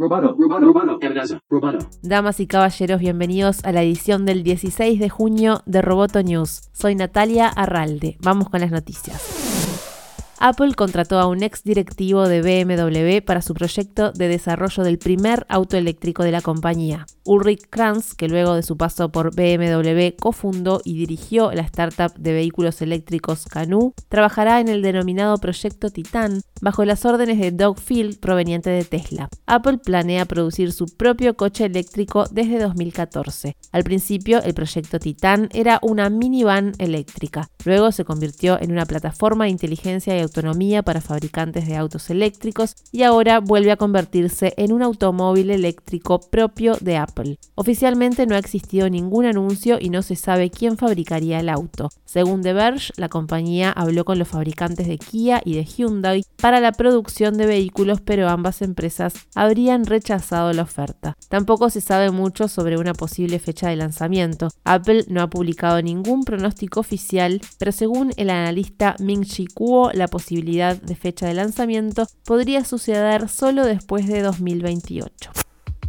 Roboto, amenaza, roboto. Damas y caballeros, bienvenidos a la edición del 16 de junio de Roboto News. Soy Natalia Arralde. Vamos con las noticias. Apple contrató a un ex directivo de BMW para su proyecto de desarrollo del primer auto eléctrico de la compañía. Ulrich Kranz, que luego de su paso por BMW cofundó y dirigió la startup de vehículos eléctricos Canoo, trabajará en el denominado proyecto Titan bajo las órdenes de Doug Field proveniente de Tesla. Apple planea producir su propio coche eléctrico desde 2014. Al principio, el proyecto Titan era una minivan eléctrica. Luego se convirtió en una plataforma de inteligencia y autonomía para fabricantes de autos eléctricos y ahora vuelve a convertirse en un automóvil eléctrico propio de Apple. Oficialmente no ha existido ningún anuncio y no se sabe quién fabricaría el auto. Según The Verge, la compañía habló con los fabricantes de Kia y de Hyundai para la producción de vehículos, pero ambas empresas habrían rechazado la oferta. Tampoco se sabe mucho sobre una posible fecha de lanzamiento. Apple no ha publicado ningún pronóstico oficial, pero según el analista Ming-Chi Kuo, la posibilidad de fecha de lanzamiento podría suceder solo después de 2028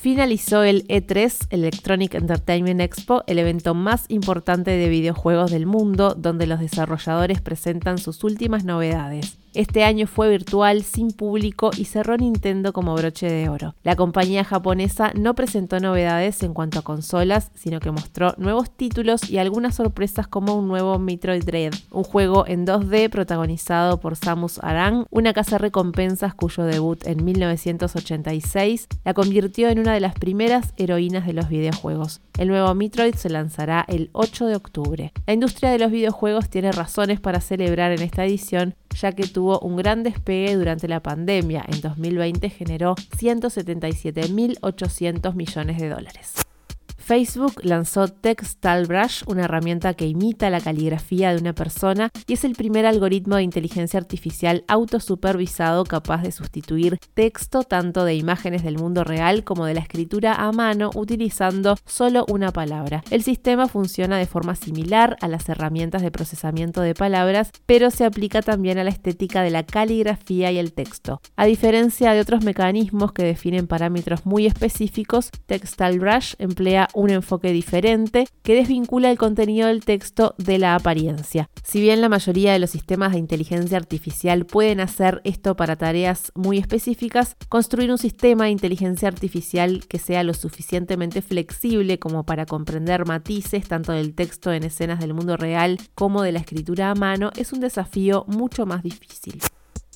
finalizó el E3 Electronic Entertainment Expo, el evento más importante de videojuegos del mundo, donde los desarrolladores presentan sus últimas novedades. Este año fue virtual, sin público y cerró Nintendo como broche de oro. La compañía japonesa no presentó novedades en cuanto a consolas, sino que mostró nuevos títulos y algunas sorpresas como un nuevo Metroid Dread, un juego en 2D protagonizado por Samus Aran, una casa recompensas cuyo debut en 1986 la convirtió en una de las primeras heroínas de los videojuegos. El nuevo Metroid se lanzará el 8 de octubre. La industria de los videojuegos tiene razones para celebrar en esta edición ya que tuvo un gran despegue durante la pandemia. En 2020 generó 177.800 millones de dólares. Facebook lanzó Textile una herramienta que imita la caligrafía de una persona y es el primer algoritmo de inteligencia artificial autosupervisado capaz de sustituir texto tanto de imágenes del mundo real como de la escritura a mano utilizando solo una palabra. El sistema funciona de forma similar a las herramientas de procesamiento de palabras, pero se aplica también a la estética de la caligrafía y el texto. A diferencia de otros mecanismos que definen parámetros muy específicos, TextileBrush emplea enfoque diferente que desvincula el contenido del texto de la apariencia. Si bien la mayoría de los sistemas de inteligencia artificial pueden hacer esto para tareas muy específicas, construir un sistema de inteligencia artificial que sea lo suficientemente flexible como para comprender matices tanto del texto en escenas del mundo real como de la escritura a mano es un desafío mucho más difícil.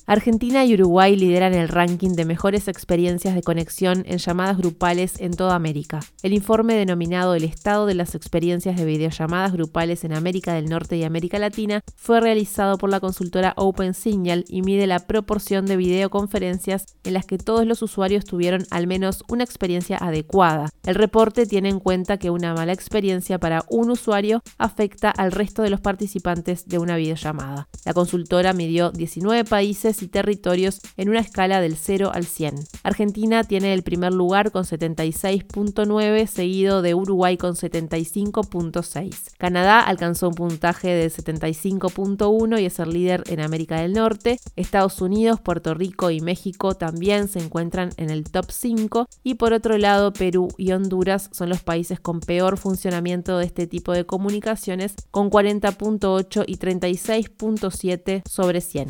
Argentina y Uruguay lideran el ranking de mejores experiencias de conexión en llamadas grupales en toda América. El informe denominado El estado de las experiencias de videollamadas grupales en América del Norte y América Latina fue realizado por la consultora OpenSignal y mide la proporción de videoconferencias en las que todos los usuarios tuvieron al menos una experiencia adecuada. El reporte tiene en cuenta que una mala experiencia para un usuario afecta al resto de los participantes de una videollamada. La consultora midió 19 países y territorios en una escala del 0 al 100. Argentina tiene el primer lugar con 76.9, seguido de Uruguay con 75.6. Canadá alcanzó un puntaje de 75.1 y es el líder en América del Norte. Estados Unidos, Puerto Rico y México también se encuentran en el top 5 y por otro lado Perú y Honduras son los países con peor funcionamiento de este tipo de comunicaciones con 40.8 y 36.7 sobre 100.